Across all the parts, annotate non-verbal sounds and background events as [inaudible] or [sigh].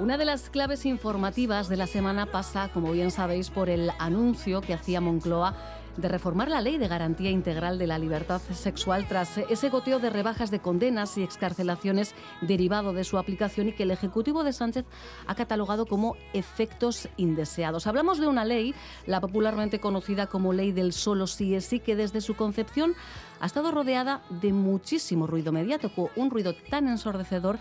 Una de las claves informativas de la semana pasa, como bien sabéis, por el anuncio que hacía Moncloa de reformar la ley de garantía integral de la libertad sexual tras ese goteo de rebajas de condenas y excarcelaciones derivado de su aplicación y que el Ejecutivo de Sánchez ha catalogado como efectos indeseados. Hablamos de una ley, la popularmente conocida como ley del solo sí es sí, que desde su concepción ha estado rodeada de muchísimo ruido mediático, un ruido tan ensordecedor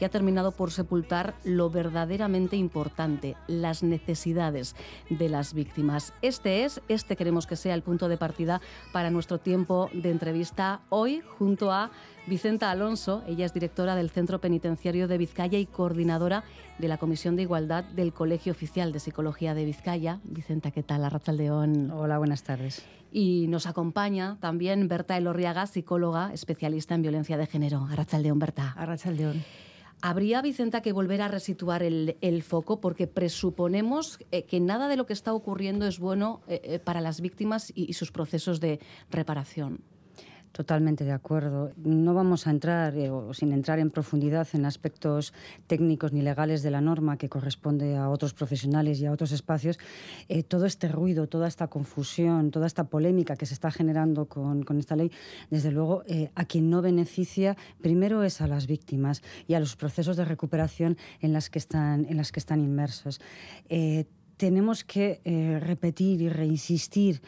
que ha terminado por sepultar lo verdaderamente importante, las necesidades de las víctimas. Este es, este queremos que sea el punto de partida para nuestro tiempo de entrevista hoy junto a Vicenta Alonso. Ella es directora del Centro Penitenciario de Vizcaya y coordinadora de la Comisión de Igualdad del Colegio Oficial de Psicología de Vizcaya. Vicenta, ¿qué tal? Arrachaldeón. Hola, buenas tardes. Y nos acompaña también Berta Elorriaga, psicóloga especialista en violencia de género. Arrachaldeón, Berta. Arrachaldeón. Habría, Vicenta, que volver a resituar el, foco porque presuponemos eh, que nada de lo que está ocurriendo es bueno eh, eh, para las víctimas y sus procesos de reparación. Totalmente de acuerdo. No vamos a entrar, eh, sin entrar en profundidad en aspectos técnicos ni legales de la norma que corresponde a otros profesionales y a otros espacios, eh, todo este ruido, toda esta confusión, toda esta polémica que se está generando con, esta ley, desde luego, eh, a quien no beneficia primero es a las víctimas y a los procesos de recuperación en las que están, en las que están inmersos tenemos que eh, repetir y reinsistir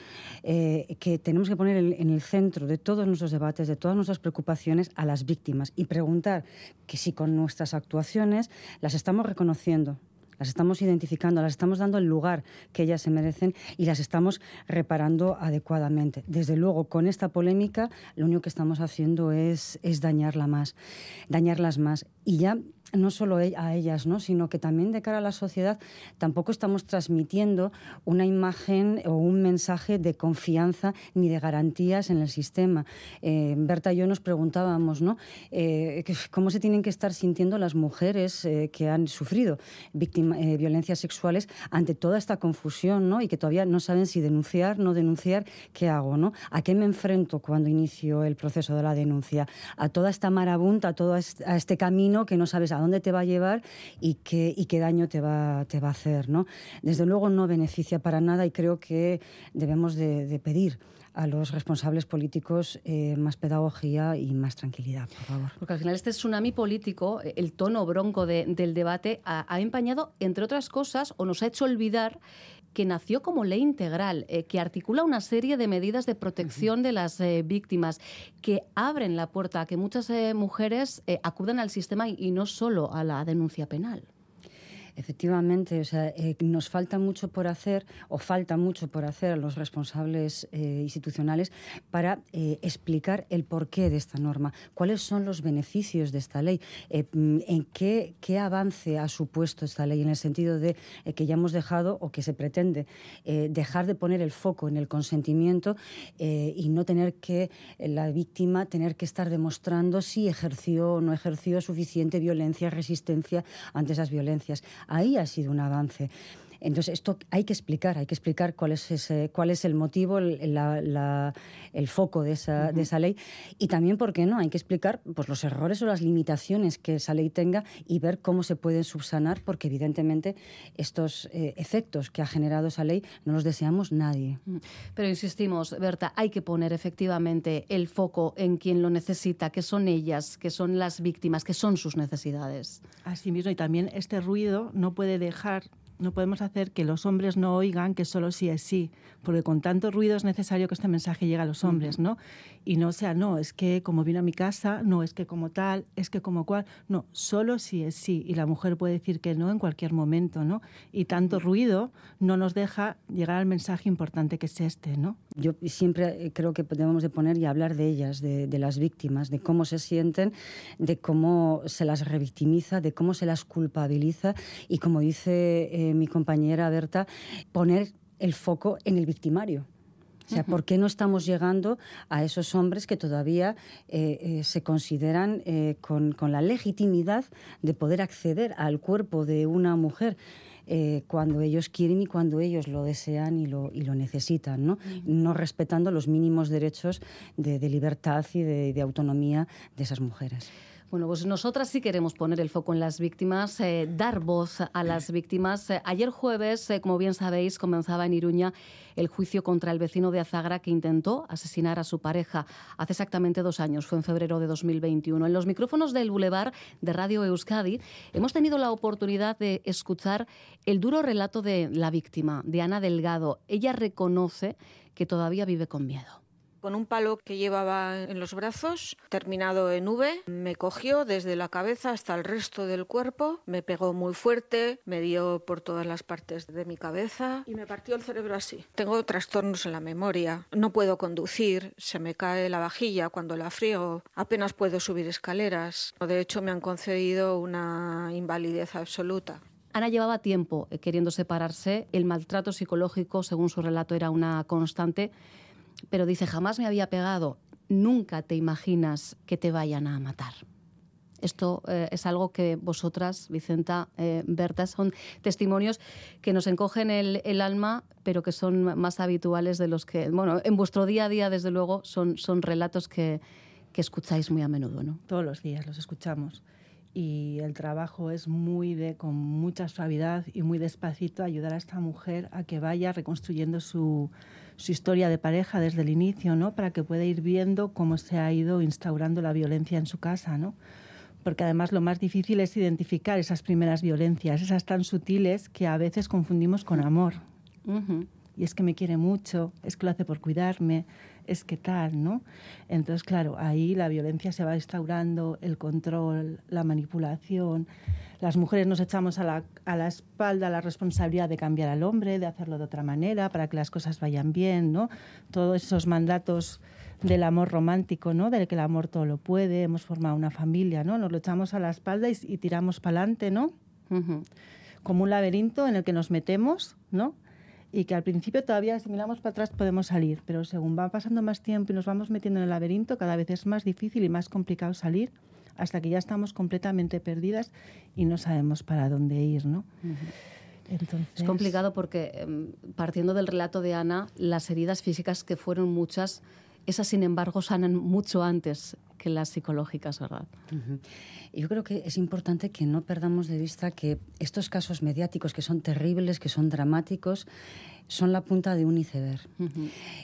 eh, que tenemos que poner en, el centro de todos nuestros debates, de todas nuestras preocupaciones a las víctimas y preguntar que si con nuestras actuaciones las estamos reconociendo, las estamos identificando, las estamos dando el lugar que ellas se merecen y las estamos reparando adecuadamente. Desde luego, con esta polémica, lo único que estamos haciendo es, es dañarla más, dañarlas más. Y ya no solo e-, a ellas, ¿no? sino que también de cara a la sociedad tampoco estamos transmitiendo una imagen o un mensaje de confianza ni de garantías en el sistema. Eh, Berta y yo nos preguntábamos ¿no? Eh, cómo se tienen que estar sintiendo las mujeres eh, que han sufrido violencias sexuales ante toda esta confusión ¿no? y que todavía no saben si denunciar, no denunciar, qué hago, ¿no? a qué me enfrento cuando inicio el proceso de la denuncia, a toda esta marabunta, a todo este camino que no sabes a dónde te va a llevar y qué, daño te va, te va a hacer. ¿no? Desde luego no beneficia para nada y creo que debemos de, pedir a los responsables políticos eh, más pedagogía y más tranquilidad, por favor. Porque al final este tsunami político, el tono bronco del debate, ha, ha, empañado, entre otras cosas, o nos ha hecho olvidar que nació como ley integral, eh, que articula una serie de medidas de protección de las eh, víctimas, que abren la puerta a que muchas eh, mujeres acudan al sistema y no solo a la denuncia penal. Efectivamente, o sea, eh, nos falta mucho por hacer o falta mucho por hacer a los responsables eh, institucionales para eh, explicar el porqué de esta norma, cuáles son los beneficios de esta ley, mm, en qué, qué, avance ha supuesto esta ley, en el sentido de que ya hemos dejado o que se pretende dejar de poner el foco en el consentimiento y no tener que la víctima tener que estar demostrando si ejerció o no ejerció suficiente violencia, resistencia ante esas violencias. Ahí ha sido un avance. Entonces, esto hay que explicar, hay que explicar cuál es, ese, cuál es el motivo, el, el foco de esa, de esa, ley y también, ¿por qué no? Hay que explicar pues, los errores o las limitaciones que esa ley tenga y ver cómo se pueden subsanar, porque evidentemente estos eh, efectos que ha generado esa ley no los deseamos nadie. Pero insistimos, Berta, hay que poner efectivamente el foco en quien lo necesita, que son ellas, que son las víctimas, que son sus necesidades. Así mismo, y también este ruido no puede dejar no podemos hacer que los hombres no oigan que solo sí es sí, porque con tanto ruido es necesario que este mensaje llegue a los hombres, ¿no? Y no sea, no, es que como vino a mi casa, no, es que como tal, es que como cual, no, solo sí es sí, y la mujer puede decir que no en cualquier momento, ¿no? Y tanto ruido no nos deja llegar al mensaje importante que es este, ¿no? Yo siempre eh, creo que debemos de poner y hablar de ellas, de, de las víctimas, de cómo se sienten, de cómo se las revictimiza, de cómo se las culpabiliza y como dice eh, mi compañera Berta, poner el foco en el victimario. O sea, ¿por qué no estamos llegando a esos hombres que todavía eh, eh, se consideran eh, con, la legitimidad de poder acceder al cuerpo de una mujer? cuando ellos quieren y cuando ellos lo desean y lo, y lo necesitan, ¿no? no respetando los mínimos derechos de, libertad y de autonomía de esas mujeres. Bueno, pues nosotras sí queremos poner el foco en las víctimas, eh, dar voz a las [clears throat] víctimas. Eh, ayer jueves, eh, como bien sabéis, comenzaba en Iruña el juicio contra el vecino de Azagra que intentó asesinar a su pareja hace exactamente dos años, fue en febrero de 2021. En los micrófonos del Boulevard de Radio Euskadi hemos tenido la oportunidad de escuchar el duro relato de la víctima, de Ana Delgado. Ella reconoce que todavía vive con miedo con un palo que llevaba en los brazos, terminado en V, me cogió desde la cabeza hasta el resto del cuerpo, me pegó muy fuerte, me dio por todas las partes de mi cabeza y me partió el cerebro así. Tengo trastornos en la memoria, no puedo conducir, se me cae la vajilla cuando la frío, apenas puedo subir escaleras. De hecho, me han concedido una invalidez absoluta. Ana llevaba tiempo queriendo separarse, el maltrato psicológico, según su relato, era una constante pero dice, jamás me había pegado, nunca te imaginas que te vayan a matar. Esto eh, es algo que vosotras, Vicenta, eh, Berta, son testimonios que nos encogen el, alma, pero que son más habituales de los que, bueno, en vuestro día a día, desde luego, son, son relatos que, que escucháis muy a menudo, ¿no? Todos los días los escuchamos y el trabajo es muy de con mucha suavidad y muy despacito ayudar a esta mujer a que vaya reconstruyendo su, su historia de pareja desde el inicio, ¿no? Para que pueda ir viendo cómo se ha ido instaurando la violencia en su casa, ¿no? Porque además lo más difícil es identificar esas primeras violencias, esas tan sutiles que a veces confundimos con amor. Y es que me quiere mucho, es que lo hace por cuidarme, es que tal, ¿no? Entonces, claro, ahí la violencia se va instaurando, el control, la manipulación, las mujeres nos echamos a la, a la espalda la responsabilidad de cambiar al hombre, de hacerlo de otra manera, para que las cosas vayan bien, ¿no? Todos esos mandatos del amor romántico, ¿no? Del que el amor todo lo puede, hemos formado una familia, ¿no? Nos lo echamos a la espalda y, tiramos para adelante, ¿no? Como un laberinto en el que nos metemos, ¿no? Y que al principio todavía si miramos para atrás podemos salir, pero según va pasando más tiempo y nos vamos metiendo en el laberinto, cada vez es más difícil y más complicado salir hasta que ya estamos completamente perdidas y no sabemos para dónde ir, ¿no? Es complicado porque, em, partiendo del relato de Ana, las heridas físicas que fueron muchas, esas, sin embargo, sanan mucho antes que las psicológicas, ¿verdad? Yo creo que es importante que no perdamos de vista que estos casos mediáticos, que son terribles, que son dramáticos, son la punta de un iceberg.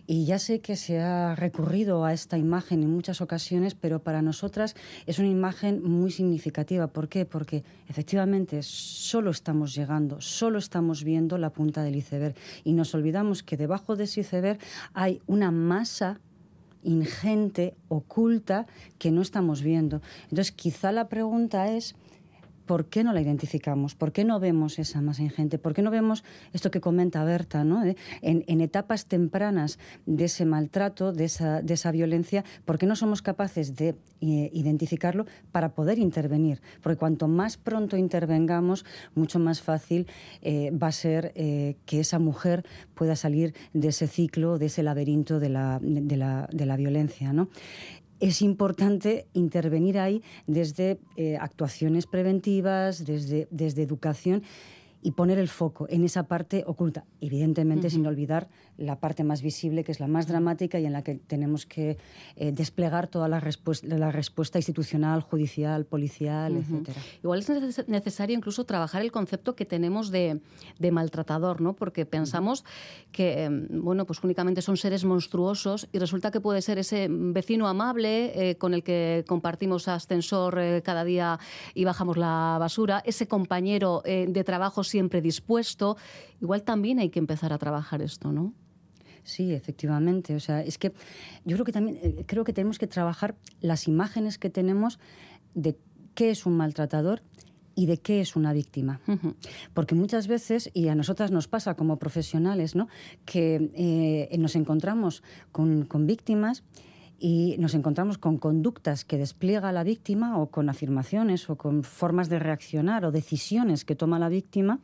Y ya sé que se ha recurrido a esta imagen en muchas ocasiones, pero para nosotras es una imagen muy significativa. ¿Por qué? Porque efectivamente solo estamos llegando, solo estamos viendo la punta del iceberg y nos olvidamos que debajo de ese iceberg hay una masa ingente, oculta, que no estamos viendo. Entonces, quizá la pregunta es ¿por qué no la identificamos? ¿Por qué no vemos esa masa ingente? ¿Por qué no vemos esto que comenta Berta, ¿no? en, etapas tempranas de ese maltrato, de esa, violencia, ¿por qué no somos capaces de eh, identificarlo para poder intervenir? Porque cuanto más pronto intervengamos, mucho más fácil eh, va a ser eh, que esa mujer pueda salir de ese ciclo, de ese laberinto de la, de la, de la violencia. ¿no? Es importante intervenir ahí desde eh, actuaciones preventivas, desde, desde educación y poner el foco en esa parte oculta, evidentemente sin olvidar la parte más visible, que es la más dramática y en la que tenemos que eh, desplegar toda la, respuesta, la respuesta institucional, judicial, policial, etc. Igual es necesario incluso trabajar el concepto que tenemos de, de maltratador, ¿no? porque pensamos que em, bueno, pues únicamente son seres monstruosos y resulta que puede ser ese vecino amable eh, con el que compartimos ascensor eh, cada día y bajamos la basura, ese compañero de trabajo siempre dispuesto. Igual también hay que empezar a trabajar esto, ¿no? Sí, efectivamente. O sea, es que yo creo que también eh, creo que tenemos que trabajar las imágenes que tenemos de qué es un maltratador y de qué es una víctima. Porque muchas veces, y a nosotras nos pasa como profesionales, ¿no? que eh, nos encontramos con, con víctimas y nos encontramos con conductas que despliega la víctima o con afirmaciones o con formas de reaccionar o decisiones que toma la víctima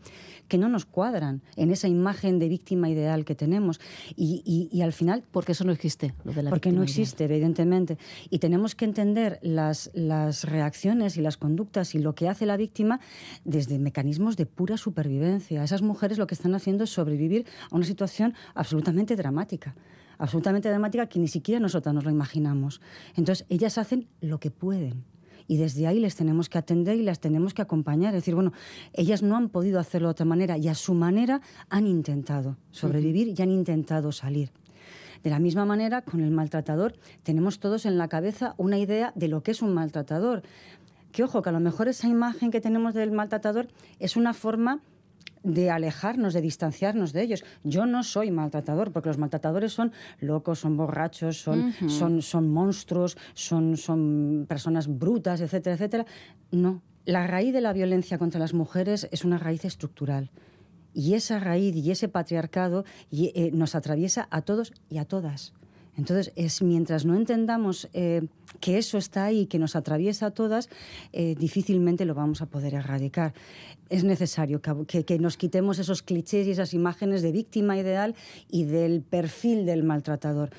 que no nos cuadran en esa imagen de víctima ideal que tenemos. Y, al final... Porque eso no existe, lo de la Porque no existe, evidentemente. Y tenemos que entender las, las reacciones y las conductas y lo que hace la víctima desde mecanismos de pura supervivencia. Esas mujeres lo que están haciendo es sobrevivir a una situación absolutamente dramática absolutamente dramática que ni siquiera nosotras nos lo imaginamos. Entonces, ellas hacen lo que pueden y desde ahí les tenemos que atender y las tenemos que acompañar. Es decir, bueno, ellas no han podido hacerlo de otra manera y a su manera han intentado sobrevivir y han intentado salir. De la misma manera, con el maltratador, tenemos todos en la cabeza una idea de lo que es un maltratador. Que ojo, que a lo mejor esa imagen que tenemos del maltratador es una forma de alejarnos, de distanciarnos de ellos. Yo no soy maltratador, porque los maltratadores son locos, son borrachos, son, son, son monstruos, son, son personas brutas, etcétera, etcétera. No. La raíz de la violencia contra las mujeres es una raíz estructural. Y esa raíz y ese patriarcado eh, nos atraviesa a todos y a todas. Entonces, es mientras no entendamos eh, que eso está ahí, que nos atraviesa a todas, eh, difícilmente lo vamos a poder erradicar. Es necesario que, que, nos quitemos esos clichés y esas imágenes de víctima ideal y del perfil del maltratador.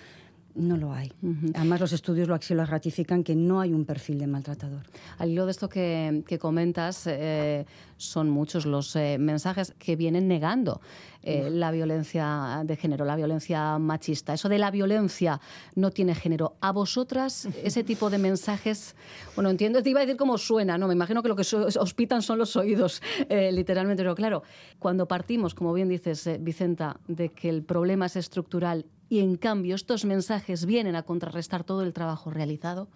No lo hay. Además, los estudios lo, lo ratifican que no hay un perfil de maltratador. Al hilo de esto que, comentas, eh, son muchos los eh, mensajes que vienen negando eh, la violencia de género, la violencia machista. Eso de la violencia no tiene género. ¿A vosotras ese tipo de mensajes? Bueno, entiendo, te iba a decir cómo suena, ¿no? Me imagino que lo que os pitan son los oídos, literalmente. Pero claro, cuando partimos, como bien dices, Vicenta, de que el problema es estructural y en cambio estos mensajes vienen a contrarrestar todo el trabajo realizado?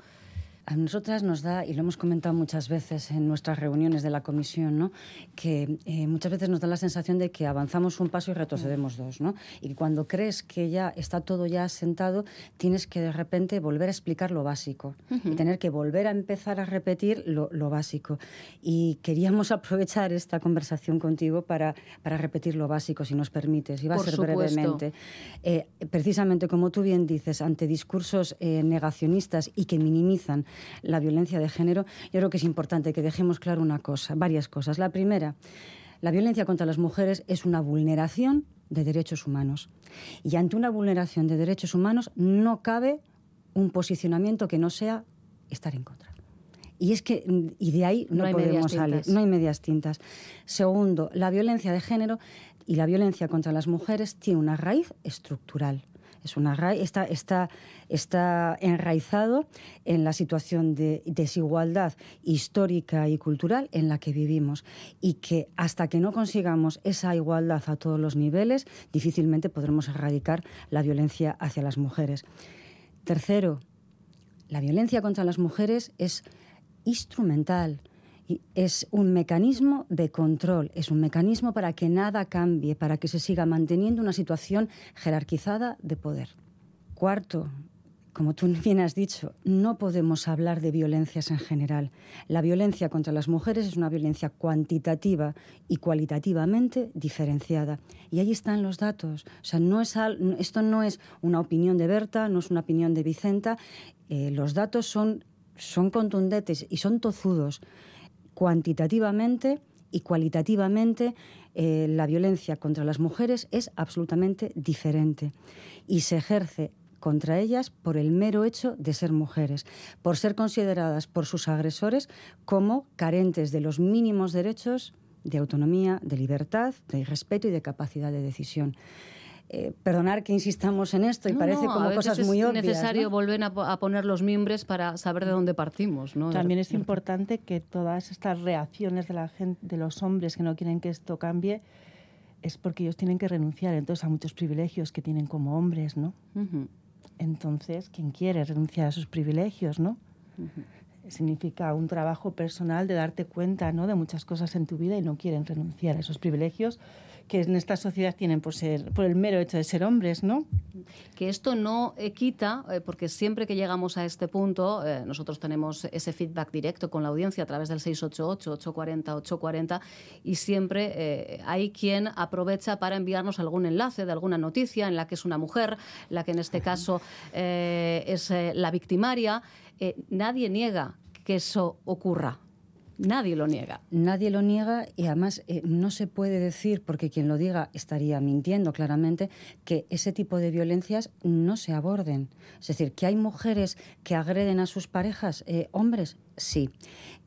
A nosotras nos da, y lo hemos comentado muchas veces en nuestras reuniones de la comisión, ¿no? que eh, muchas veces nos da la sensación de que avanzamos un paso y retrocedemos dos. ¿no? Y cuando crees que ya está todo ya asentado, tienes que de repente volver a explicar lo básico y tener que volver a empezar a repetir lo, básico. Y queríamos [laughs] aprovechar esta conversación contigo para, para repetir lo básico, si nos permites. Y va a ser brevemente. Eh, precisamente como tú bien dices, ante discursos eh, negacionistas y que minimizan la violencia de género, yo creo que es importante que dejemos claro una cosa, varias cosas. La primera, la violencia contra las mujeres es una vulneración de derechos humanos. Y ante una vulneración de derechos humanos no cabe un posicionamiento que no sea estar en contra. Y es que, y de ahí no, podemos salir, no hay medias tintas. Segundo, la violencia de género y la violencia contra las mujeres tiene una raíz estructural. Es una está, está, está enraizado en la situación de desigualdad histórica y cultural en la que vivimos y que hasta que no consigamos esa igualdad a todos los niveles, difícilmente podremos erradicar la violencia hacia las mujeres. Tercero, la violencia contra las mujeres es instrumental, es un mecanismo de control, es un mecanismo para que nada cambie, para que se siga manteniendo una situación jerarquizada de poder. Cuarto, como tú [laughs] bien has dicho, no podemos hablar de violencias en general. La violencia contra las mujeres es una violencia cuantitativa y cualitativamente diferenciada. Y ahí están los datos. O sea, no es esto no es una opinión de Berta, no es una opinión de Vicenta. Eh, los datos son, son contundentes y son tozudos cuantitativamente y cualitativamente eh, la violencia contra las mujeres es absolutamente diferente y se ejerce contra ellas por el mero hecho de ser mujeres, por ser consideradas por sus agresores como carentes de los mínimos derechos de autonomía, de libertad, de respeto y de capacidad de decisión. Eh, perdonar que insistamos en esto y parece como cosas muy obvias. Es necesario volver a, poner los miembros para saber de dónde partimos. ¿no? También es importante que todas estas reacciones de, la gente, de los hombres que no quieren que esto cambie es porque ellos tienen que renunciar entonces a muchos privilegios que tienen como hombres, ¿no? Entonces, ¿quién quiere renunciar a sus privilegios, no? Significa un trabajo personal de darte cuenta, ¿no? De muchas cosas en tu vida y no quieren renunciar a esos privilegios que en esta sociedad tienen por ser por el mero hecho de ser hombres, ¿no? Que esto no quita, eh, porque siempre que llegamos a este punto, eh, nosotros tenemos ese feedback directo con la audiencia a través del 688-840-840 y siempre eh, hay quien aprovecha para enviarnos algún enlace de alguna noticia en la que es una mujer, la que en este caso es la victimaria. nadie niega que eso ocurra. Nadie lo niega. Nadie lo niega y además eh, no se puede decir, porque quien lo diga estaría mintiendo claramente, que ese tipo de violencias no se aborden. Es decir, que hay mujeres que agreden a sus parejas, eh, hombres, sí.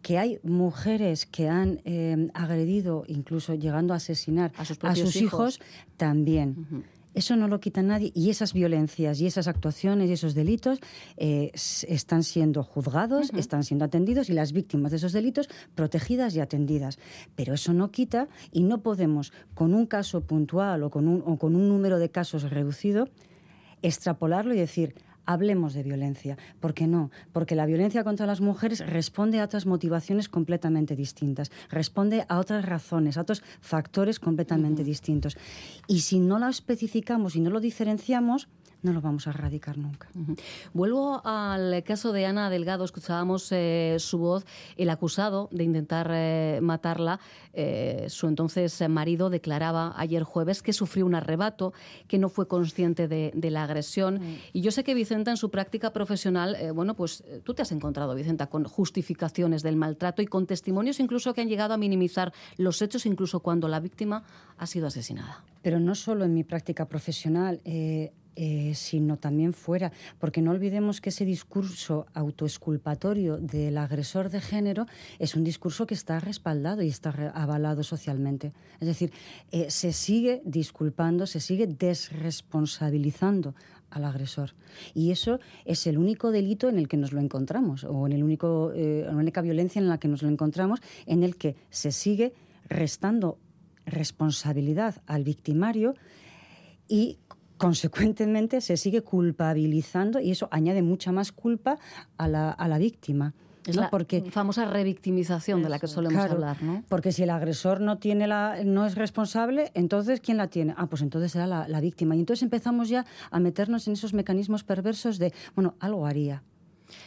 Que hay mujeres que han eh, agredido, incluso llegando a asesinar a sus, hijos. también. Eso no lo quita nadie y esas violencias y esas actuaciones y esos delitos eh, están siendo juzgados, están siendo atendidos y las víctimas de esos delitos protegidas y atendidas. Pero eso no quita y no podemos, con un caso puntual o con un, o con un número de casos reducido, extrapolarlo y decir, hablemos de violencia. ¿Por qué no? Porque la violencia contra las mujeres responde a otras motivaciones completamente distintas, responde a otras razones, a otros factores completamente distintos. Y si no la especificamos y no lo diferenciamos, no lo vamos a erradicar nunca. Vuelvo al caso de Ana Delgado, escuchábamos eh, su voz, el acusado de intentar eh, matarla, eh, su entonces marido declaraba ayer jueves que sufrió un arrebato, que no fue consciente de, la agresión. Y yo sé que Vicenta en su práctica profesional, bueno, pues tú te has encontrado, Vicenta, con justificaciones del maltrato y con testimonios incluso que han llegado a minimizar los hechos, incluso cuando la víctima ha sido asesinada. Pero no solo en mi práctica profesional. Eh, sino también fuera, porque no olvidemos que ese discurso autoesculpatorio del agresor de género es un discurso que está respaldado y está avalado socialmente. Es decir, eh, se sigue disculpando, se sigue desresponsabilizando al agresor. Y eso es el único delito en el que nos lo encontramos, o en el único, eh, la única violencia en la que nos lo encontramos, en el que se sigue restando responsabilidad al victimario y consecuentemente se sigue culpabilizando y eso añade mucha más culpa a la, a la víctima. Es la porque, famosa revictimización de la que solemos hablar, ¿no? Porque si el agresor no tiene la, no es responsable, entonces ¿quién la tiene? Ah, pues entonces será la, la víctima. Y entonces empezamos ya a meternos en esos mecanismos perversos de, bueno, algo haría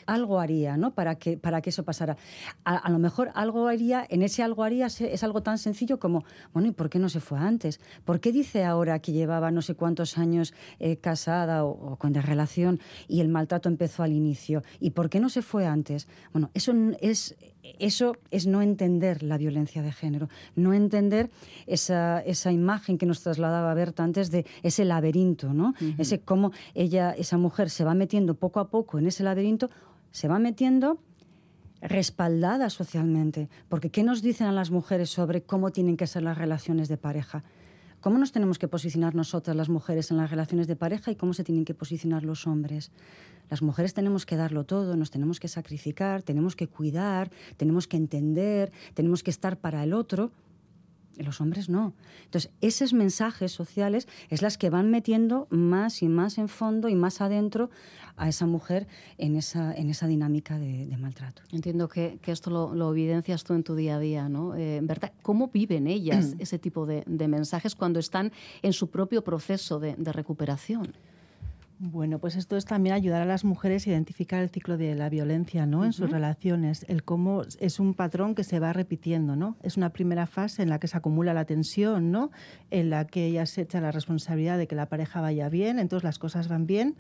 algo haría, ¿no? Para que, para que eso pasara. A, lo mejor algo haría, en ese algo haría es algo tan sencillo como, bueno, ¿y por qué no se fue antes? ¿Por qué dice ahora que llevaba no sé cuántos años eh, casada o, con relación y el maltrato empezó al inicio? ¿Y por qué no se fue antes? Bueno, eso es eso es no entender la violencia de género, no entender esa, esa imagen que nos trasladaba Berta antes de ese laberinto, ¿no? Ese cómo ella, esa mujer se va metiendo poco a poco en ese laberinto, se va metiendo respaldada socialmente. Porque ¿qué nos dicen a las mujeres sobre cómo tienen que ser las relaciones de pareja? ¿Cómo nos tenemos que posicionar nosotras las mujeres en las relaciones de pareja y cómo se tienen que posicionar los hombres? Las mujeres tenemos que darlo todo, nos tenemos que sacrificar, tenemos que cuidar, tenemos que entender, tenemos que estar para el otro. Los hombres no. Entonces, esos mensajes sociales es las que van metiendo más y más en fondo y más adentro a esa mujer en esa, en esa dinámica de, maltrato. Entiendo que, esto lo, evidencias tú en tu día a día, ¿no? Eh, ¿verdad? ¿Cómo viven ellas [clears throat] ese tipo de, mensajes cuando están en su propio proceso de recuperación? Bueno, pues esto es también ayudar a las mujeres a identificar el ciclo de la violencia ¿no? en sus relaciones, el cómo es un patrón que se va repitiendo. ¿no? Es una primera fase en la que se acumula la tensión, ¿no? en la que ella se echa la responsabilidad de que la pareja vaya bien, entonces las cosas van bien,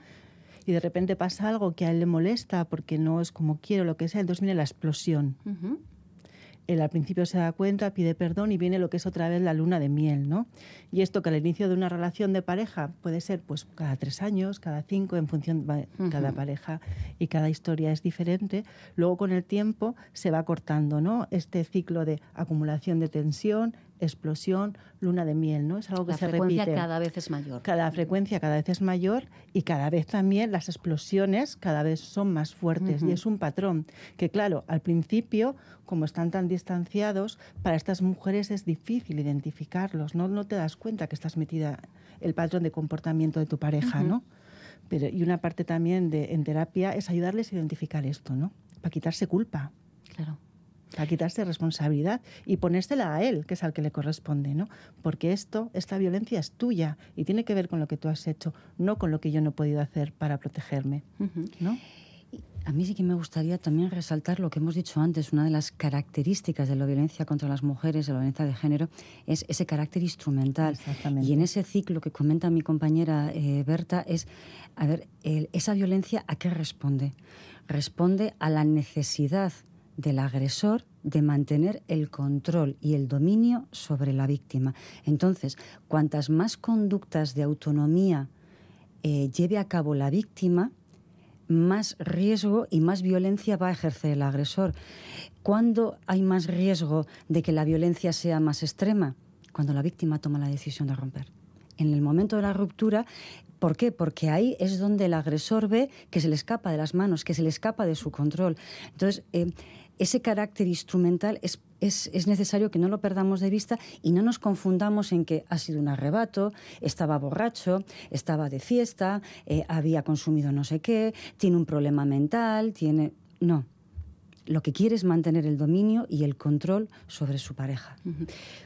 y de repente pasa algo que a él le molesta porque no es como quiero, lo que sea, entonces viene la explosión él al principio se da cuenta, pide perdón y viene lo que es otra vez la luna de miel, ¿no? Y esto que al inicio de una relación de pareja puede ser pues cada tres años, cada cinco, en función de cada pareja y cada historia es diferente, luego con el tiempo se va cortando, ¿no? Este ciclo de acumulación de tensión, explosión, luna de miel, ¿no? Es algo que se repite. La frecuencia cada vez es mayor. Cada frecuencia cada vez es mayor y cada vez también las explosiones cada vez son más fuertes y es un patrón que claro, al principio, como están tan distanciados, para estas mujeres es difícil identificarlos, ¿no? No te das cuenta que estás metida el patrón de comportamiento de tu pareja, ¿no? Pero, y una parte también de, en terapia es ayudarles a identificar esto, ¿no? Para quitarse culpa. Claro a quitarse responsabilidad y ponérsela a él, que es al que le corresponde, ¿no? Porque esto, esta violencia es tuya y tiene que ver con lo que tú has hecho, no con lo que yo no he podido hacer para protegerme, ¿no? A mí sí que me gustaría también resaltar lo que hemos dicho antes, una de las características de la violencia contra las mujeres, de la violencia de género, es ese carácter instrumental. Y en ese ciclo que comenta mi compañera eh, Berta, es, a ver, esa violencia a qué responde? Responde a la necesidad del agresor de mantener el control y el dominio sobre la víctima. Entonces, cuantas más conductas de autonomía eh, lleve a cabo la víctima, más riesgo y más violencia va a ejercer el agresor. ¿Cuándo hay más riesgo de que la violencia sea más extrema? Cuando la víctima toma la decisión de romper. en el momento de la ruptura ¿Por qué? Porque ahí es donde el agresor ve que se le escapa de las manos, que se le escapa de su control. Entonces, eh, ese carácter instrumental es, es, necesario que no lo perdamos de vista y no nos confundamos en que ha sido un arrebato, estaba borracho, estaba de fiesta, eh, había consumido no sé qué, tiene un problema mental, tiene... No, lo que quiere es mantener el dominio y el control sobre su pareja.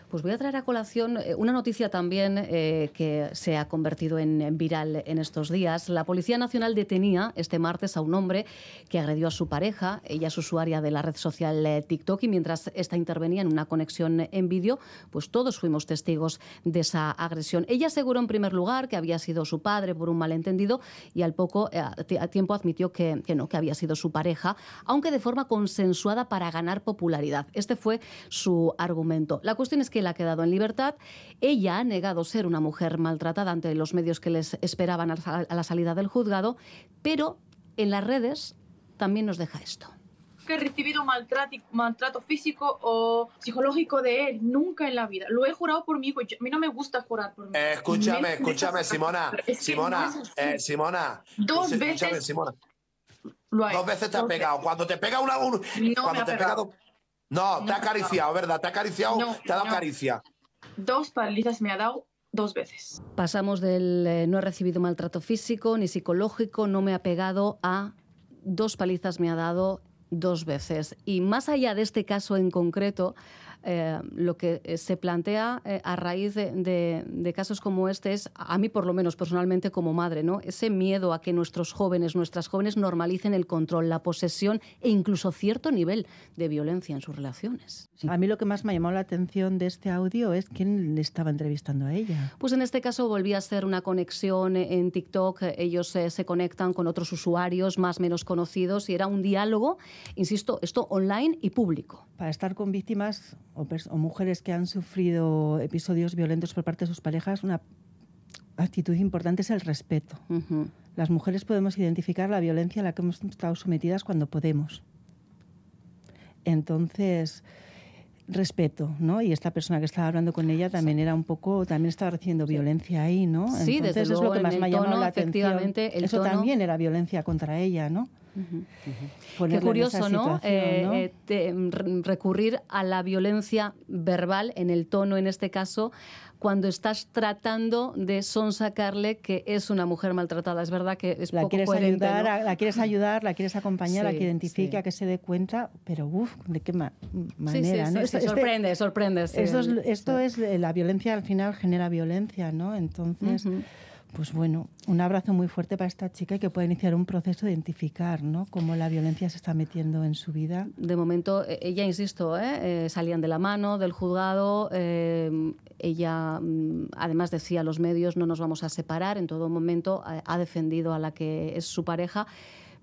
Pues voy a traer a colación eh, una noticia también eh, que se ha convertido en, viral en estos días. La Policía Nacional detenía este martes a un hombre que agredió a su pareja. Ella es usuaria de la red social eh, TikTok y mientras esta intervenía en una conexión en vídeo, pues todos fuimos testigos de esa agresión. Ella aseguró en primer lugar que había sido su padre por un malentendido y al poco a tiempo admitió que, que no, que había sido su pareja, aunque de forma consensuada para ganar popularidad. Este fue su argumento. La cuestión es que la ha quedado en libertad. Ella ha negado ser una mujer maltratada ante los medios que les esperaban a la salida del juzgado, pero en las redes también nos deja esto que he recibido maltrato, maltrato físico o psicológico de él, nunca en la vida. Lo he jurado por mí, hijo. a mí no me gusta jurar por mí. Eh, escúchame, escúchame, Simona. Simona, eh, Simona. Dos veces. Simona. Dos veces te ha pegado. Cuando te pega una. no cuando te pega no, te ha acariciado, ¿verdad? Te ha acariciado, te ha dado caricia. Dos palizas me ha dado dos veces. Pasamos del eh, no he recibido maltrato físico ni psicológico, no me ha pegado a dos palizas me ha dado dos veces. Y más allá de este caso en concreto, eh, lo que eh, se plantea eh, a raíz de, casos como este es, a mí por lo menos personalmente como madre, ¿no? ese miedo a que nuestros jóvenes, nuestras jóvenes normalicen el control, la posesión e incluso cierto nivel de violencia en sus relaciones. A mí lo que más me ha llamado la atención de este audio es quién le estaba entrevistando a ella. Pues en este caso volvía a ser una conexión en TikTok. Ellos se conectan con otros usuarios más o menos conocidos y era un diálogo, insisto, esto online y público. Para estar con víctimas o, mujeres que han sufrido episodios violentos por parte de sus parejas, una actitud importante es el respeto. Las mujeres podemos identificar la violencia a la que hemos estado sometidas cuando podemos. Entonces, respeto, ¿no? Y esta persona que estaba hablando con ella también era un poco, también estaba recibiendo violencia ahí, ¿no? Sí, Entonces, es lo que más me ha llamado la atención. Eso también era violencia contra ella, ¿no? Qué curioso, ¿no? Eh, eh, mm, recurrir a la violencia verbal, en el tono en este caso, cuando estás tratando de sonsacarle que es una mujer maltratada. Es verdad que es la poco quieres coherente, ayudar, La quieres ayudar, la quieres acompañar, a que identifique, a que se dé cuenta, pero uff, ¿de qué manera? ¿no? Este sorprende, sorprende. Esto, es, esto es, la violencia al final genera violencia, ¿no? Entonces pues bueno, un abrazo muy fuerte para esta chica y que pueda iniciar un proceso de identificar ¿no? cómo la violencia se está metiendo en su vida. De momento, e-, ella, insisto, ¿eh? Eh, salían de la mano del juzgado. Eh, ella, mm, además, decía a los medios, no nos vamos a separar. En todo momento ha defendido a la que es su pareja.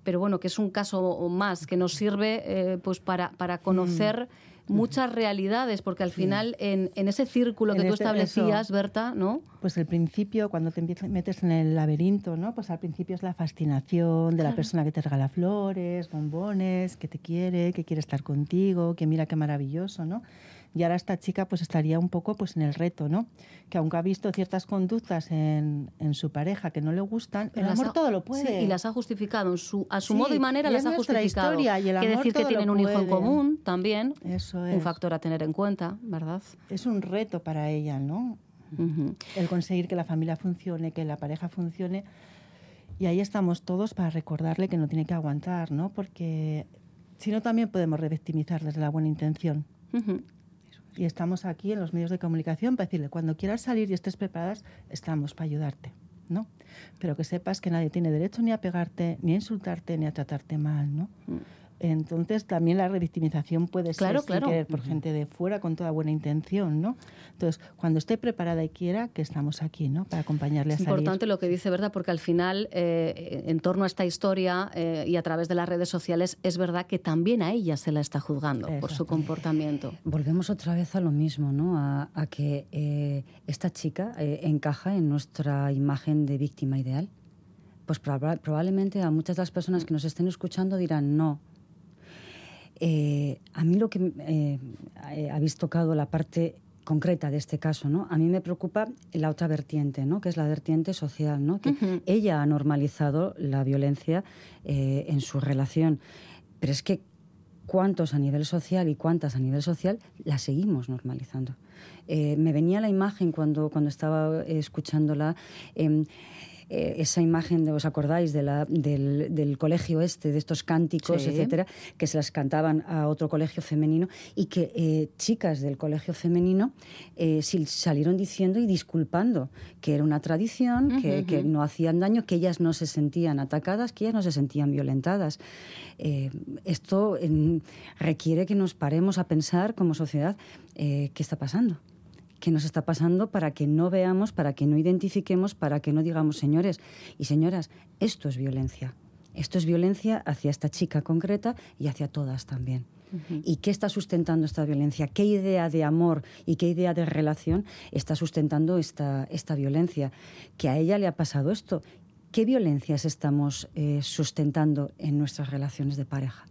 Pero bueno, que es un caso más que nos sirve pues para, para conocer... Mm muchas realidades, porque al final en, ese círculo que tú este, establecías, Berta, ¿no? Pues el principio, cuando te metes en el laberinto, ¿no? Pues al principio es la fascinación de la persona que te regala flores, bombones, que te quiere, que quiere estar contigo, que mira qué maravilloso, ¿no? Y ahora esta chica pues estaría un poco pues en el reto, ¿no? Que aunque ha visto ciertas conductas en, en su pareja que no le gustan, el amor todo lo puede. y las ha justificado en su, a su modo y manera las ha justificado. Historia y el amor decir que tienen un hijo en común también. Eso es. Un factor a tener en cuenta, ¿verdad? Es un reto para ella, ¿no? El conseguir que la familia funcione, que la pareja funcione. Y ahí estamos todos para recordarle que no tiene que aguantar, ¿no? Porque si no, también podemos revictimizar desde la buena intención. Y estamos aquí en los medios de comunicación para decirle, cuando quieras salir y estés preparadas, estamos para ayudarte. ¿no? Pero que sepas que nadie tiene derecho ni a pegarte, ni a insultarte, ni a tratarte mal, ¿no? Mm. Entonces también la revictimización puede ser por gente de fuera con toda buena intención, ¿no? Entonces, cuando esté preparada y quiera, que estamos aquí, ¿no? Para acompañarle a salir. Es importante lo que dice, ¿verdad? Porque al final, eh, en torno a esta historia eh, y a través de las redes sociales, es verdad que también a ella se la está juzgando por su comportamiento. Volvemos otra vez a lo mismo, ¿no? A, que eh, esta chica encaja en nuestra imagen de víctima ideal. Pues probablemente a muchas de las personas que nos estén escuchando dirán, no, eh, a mí lo que eh, habéis tocado la parte concreta de este caso, ¿no? A mí me preocupa la otra vertiente, ¿no? Que es la vertiente social, ¿no? Que ella ha normalizado la violencia eh, en su relación. Pero es que cuántos a nivel social y cuántas a nivel social la seguimos normalizando. Eh, me venía la imagen cuando, cuando estaba escuchándola. Eh, esa imagen, de, ¿os acordáis de la, del, colegio este, de estos cánticos, etcétera, que se las cantaban a otro colegio femenino y que eh, chicas del colegio femenino eh, salieron diciendo y disculpando que era una tradición, que, que, no hacían daño, que ellas no se sentían atacadas, que ellas no se sentían violentadas. esto requiere que nos paremos a pensar como sociedad qué está pasando que nos está pasando para que no veamos, para que no identifiquemos, para que no digamos, señores y señoras, esto es violencia. Esto es violencia hacia esta chica concreta y hacia todas también. ¿Y qué está sustentando esta violencia? ¿Qué idea de amor y qué idea de relación está sustentando esta, esta violencia? Que a ella le ha pasado esto. ¿Qué violencias estamos eh, sustentando en nuestras relaciones de pareja?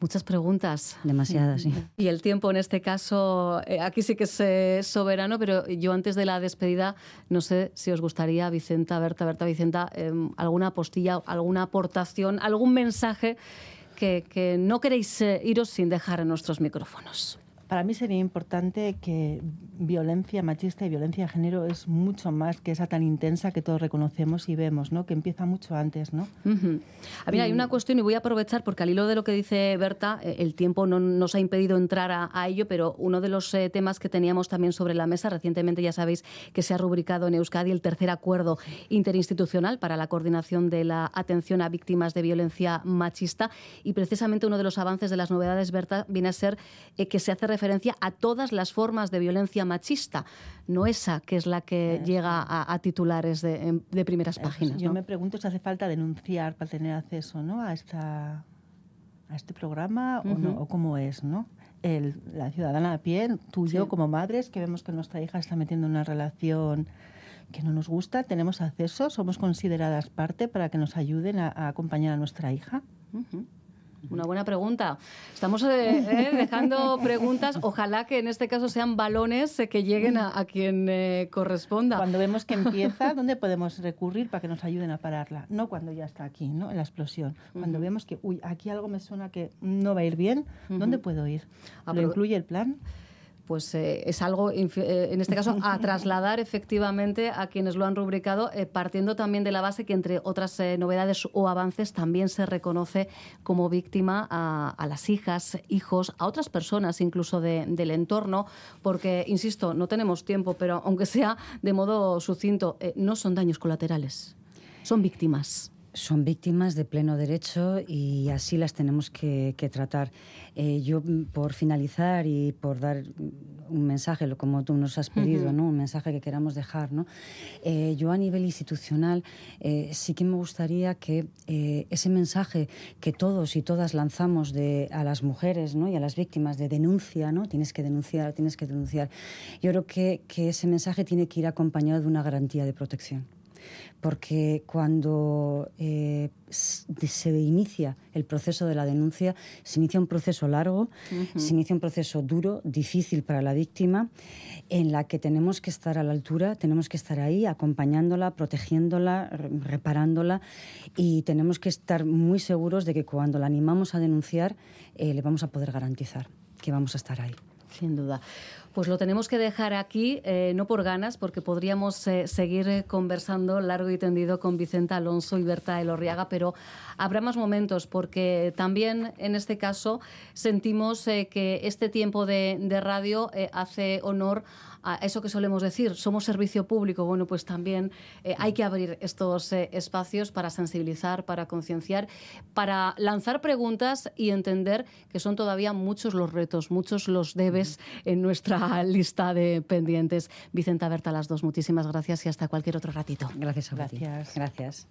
Muchas preguntas. Demasiadas, sí. Y el tiempo en este caso, eh, aquí sí que es eh, soberano, pero yo antes de la despedida, no sé si os gustaría, Vicenta, Berta, Berta, Vicenta, em, alguna postilla, alguna aportación, algún mensaje que, que no queréis eh, iros sin dejar en nuestros micrófonos. Para mí sería importante que violencia machista y violencia de género es mucho más que esa tan intensa que todos reconocemos y vemos, ¿no? Que empieza mucho antes, ¿no? A mí hay una cuestión y voy a aprovechar porque al hilo de lo que dice Berta, eh, el tiempo no nos ha impedido entrar a, ello, pero uno de los eh, temas que teníamos también sobre la mesa recientemente ya sabéis que se ha rubricado en Euskadi el tercer acuerdo interinstitucional para la coordinación de la atención a víctimas de violencia machista y precisamente uno de los avances de las novedades Berta viene a ser eh, que se hace referencia a todas las formas de violencia machista, no esa que es la que llega a, titulares de, primeras páginas. Yo me pregunto si hace falta denunciar para tener acceso ¿no? a, esta, a este programa o, no, o cómo es, ¿no? El, la ciudadana a pie, tú y yo como madres, que vemos que nuestra hija está metiendo en una relación que no nos gusta, tenemos acceso, somos consideradas parte para que nos ayuden a, acompañar a nuestra hija. Una buena pregunta. Estamos eh, eh, dejando preguntas. Ojalá que en este caso sean balones eh, que lleguen a, quien corresponda. Cuando vemos que empieza, ¿dónde podemos recurrir para que nos ayuden a pararla? No cuando ya está aquí, ¿no? En la explosión. Cuando vemos que, uy, aquí algo me suena que no va a ir bien, ¿dónde puedo ir? ¿Lo incluye el plan? Pues eh, es algo, eh, en este caso, a [laughs] trasladar efectivamente a quienes lo han rubricado, eh, partiendo también de la base que, entre otras novedades o avances, también se reconoce como víctima a, las hijas, hijos, a otras personas incluso del entorno, porque, insisto, no tenemos tiempo, pero aunque sea de modo sucinto, no son daños colaterales, son víctimas son víctimas de pleno derecho y así las tenemos que, tratar. Eh, yo, por finalizar y por dar un mensaje, como tú nos has pedido, ¿no? un mensaje que queramos dejar, ¿no? Eh, yo a nivel institucional eh, sí que me gustaría que ese mensaje que todos y todas lanzamos de, a las mujeres ¿no? y a las víctimas de denuncia, ¿no? tienes que denunciar, tienes que denunciar, yo creo que, que ese mensaje tiene que ir acompañado de una garantía de protección porque cuando eh, se inicia el proceso de la denuncia, se inicia un proceso largo, se inicia un proceso duro, difícil para la víctima, en la que tenemos que estar a la altura, tenemos que estar ahí acompañándola, protegiéndola, reparándola y tenemos que estar muy seguros de que cuando la animamos a denunciar, eh, le vamos a poder garantizar que vamos a estar ahí. Sin duda. Pues lo tenemos que dejar aquí, eh, no por ganas, porque podríamos eh, seguir eh, conversando largo y tendido con Vicenta Alonso y Berta Elorriaga, pero habrá más momentos, porque también en este caso sentimos que este tiempo de, de radio hace honor a eso que solemos decir, somos servicio público, bueno, pues también eh, hay que abrir estos eh, espacios para sensibilizar, para concienciar, para lanzar preguntas y entender que son todavía muchos los retos, muchos los debes en nuestra [laughs] lista de pendientes. Vicenta Berta, las dos, muchísimas gracias y hasta cualquier otro ratito. Gracias a Gracias. Gracias.